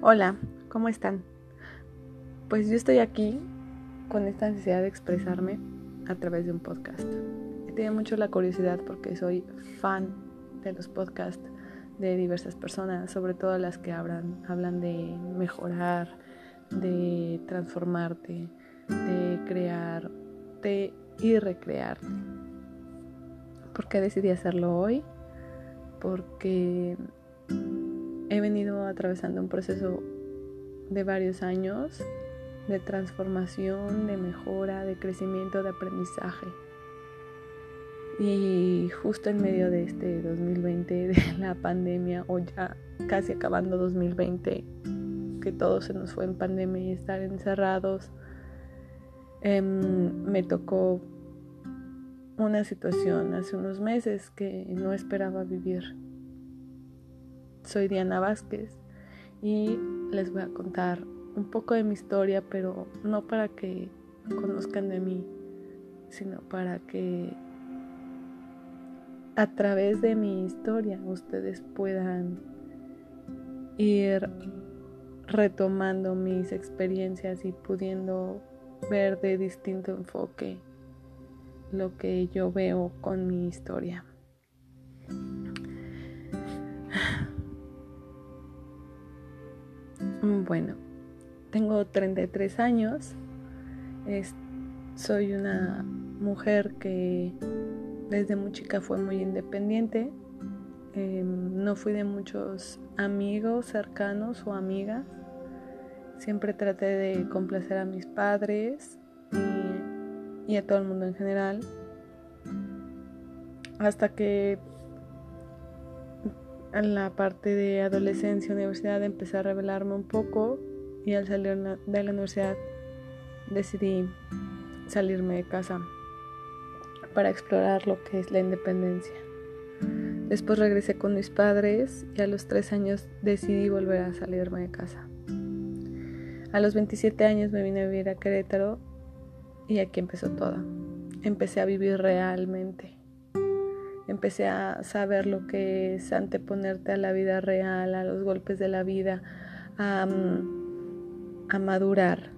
Hola, ¿cómo están? Pues yo estoy aquí con esta necesidad de expresarme a través de un podcast. He tenido mucho la curiosidad porque soy fan de los podcasts de diversas personas, sobre todo las que hablan, hablan de mejorar, de transformarte, de crearte y recrearte. ¿Por qué decidí hacerlo hoy? Porque he venido atravesando un proceso de varios años de transformación, de mejora, de crecimiento, de aprendizaje. Y justo en medio de este 2020, de la pandemia, o ya casi acabando 2020, que todo se nos fue en pandemia y estar encerrados, em, me tocó una situación hace unos meses que no esperaba vivir. Soy Diana Vázquez y les voy a contar un poco de mi historia, pero no para que conozcan de mí, sino para que a través de mi historia ustedes puedan ir retomando mis experiencias y pudiendo ver de distinto enfoque lo que yo veo con mi historia. Bueno, tengo 33 años. soy una mujer que desde muy chica fue muy independiente. Em, no fui de muchos amigos cercanos o amigas. Siempre traté de complacer a mis padres y, y a todo el mundo en general. Hasta que en la parte de adolescencia, universidad, empecé a revelarme un poco y al salir de la universidad decidí salirme de casa para explorar lo que es la independencia. Después regresé con mis padres y a los tres años decidí volver a salirme de casa. A los 27 años me vine a vivir a Querétaro y aquí empezó todo. Empecé a vivir realmente. Empecé a saber lo que es anteponerte a la vida real, a los golpes de la vida, a, a madurar.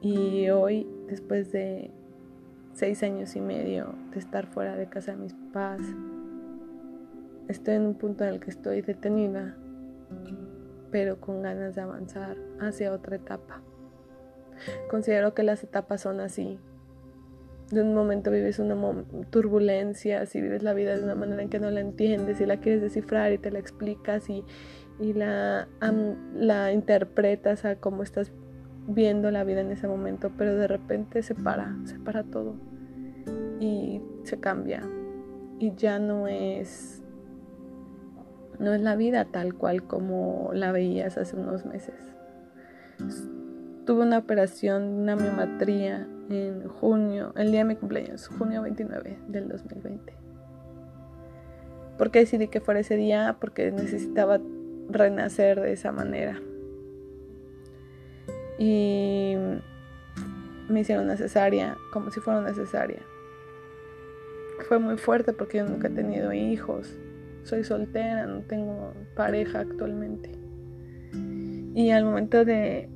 Y hoy, después de seis años y medio de estar fuera de casa de mis papás, estoy en un punto en el que estoy detenida, pero con ganas de avanzar hacia otra etapa. Considero que las etapas son así. De un momento vives una turbulencia, si vives la vida de una manera en que no la entiendes y la quieres descifrar y te la explicas y, y la, la interpretas a cómo estás viendo la vida en ese momento, pero de repente se para, se para todo y se cambia y ya no es no es la vida tal cual como la veías hace unos meses. Tuve una operación, una miomatría en junio, el día de mi cumpleaños, junio 29 del 2020. ¿Por qué decidí que fuera ese día? Porque necesitaba renacer de esa manera. Y me hicieron una cesárea, como si fuera una cesárea. Fue muy fuerte porque yo nunca he tenido hijos. Soy soltera, no tengo pareja actualmente. Y al momento de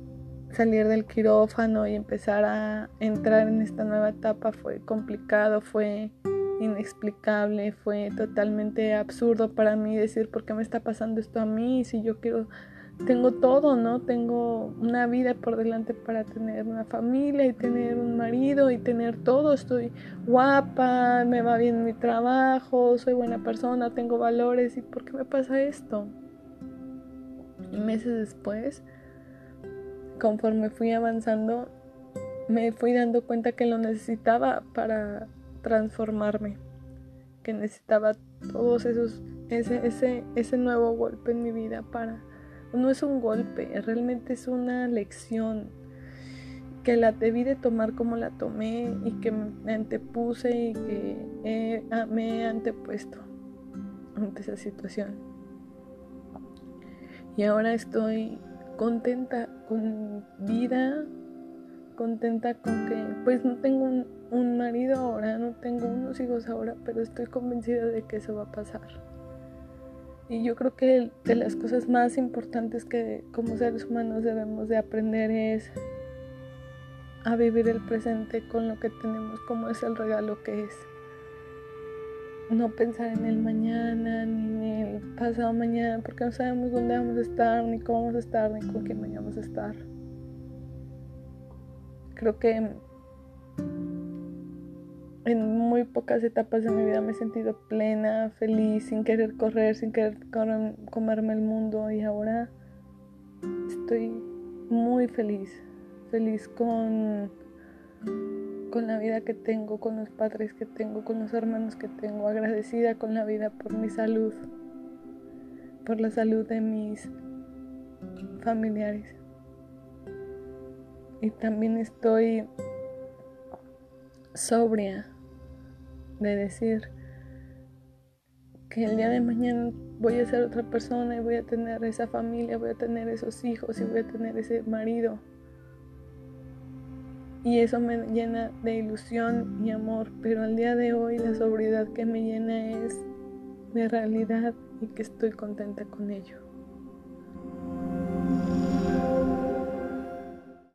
salir del quirófano y empezar a entrar en esta nueva etapa fue complicado, fue inexplicable, fue totalmente absurdo para mí decir por qué me está pasando esto a mí si yo quiero tengo todo, ¿no? Tengo una vida por delante para tener una familia y tener un marido y tener todo. Estoy guapa, me va bien mi trabajo, soy buena persona, tengo valores. ¿Y por qué me pasa esto? Y meses después, conforme fui avanzando, me fui dando cuenta que lo necesitaba para transformarme, que necesitaba todos esos, ese, ese, ese nuevo golpe en mi vida para no es un golpe, realmente es una lección que la debí de tomar como la tomé y que me antepuse y que me he antepuesto ante esa situación. Y ahora estoy contenta con vida, contenta con que pues no tengo un, un marido ahora, no tengo unos hijos ahora, pero estoy convencida de que eso va a pasar. Y yo creo que de las cosas más importantes que como seres humanos debemos de aprender es a vivir el presente con lo que tenemos, como es el regalo que es. No pensar en el mañana, ni en el pasado mañana, porque no sabemos dónde vamos a estar, ni cómo vamos a estar, ni con quién vayamos a estar. Creo que en muy pocas etapas de mi vida me he sentido plena, feliz, sin querer correr, sin querer comerme el mundo y ahora estoy muy feliz, feliz con, con la vida que tengo, con los padres que tengo, con los hermanos que tengo, agradecida con la vida por mi salud, por la salud de mis familiares. Y también estoy sobria de decir que el día de mañana voy a ser otra persona y voy a tener esa familia, voy a tener esos hijos y voy a tener ese marido. Y eso me llena de ilusión y amor, pero al día de hoy la sobriedad que me llena es mi realidad y que estoy contenta con ello.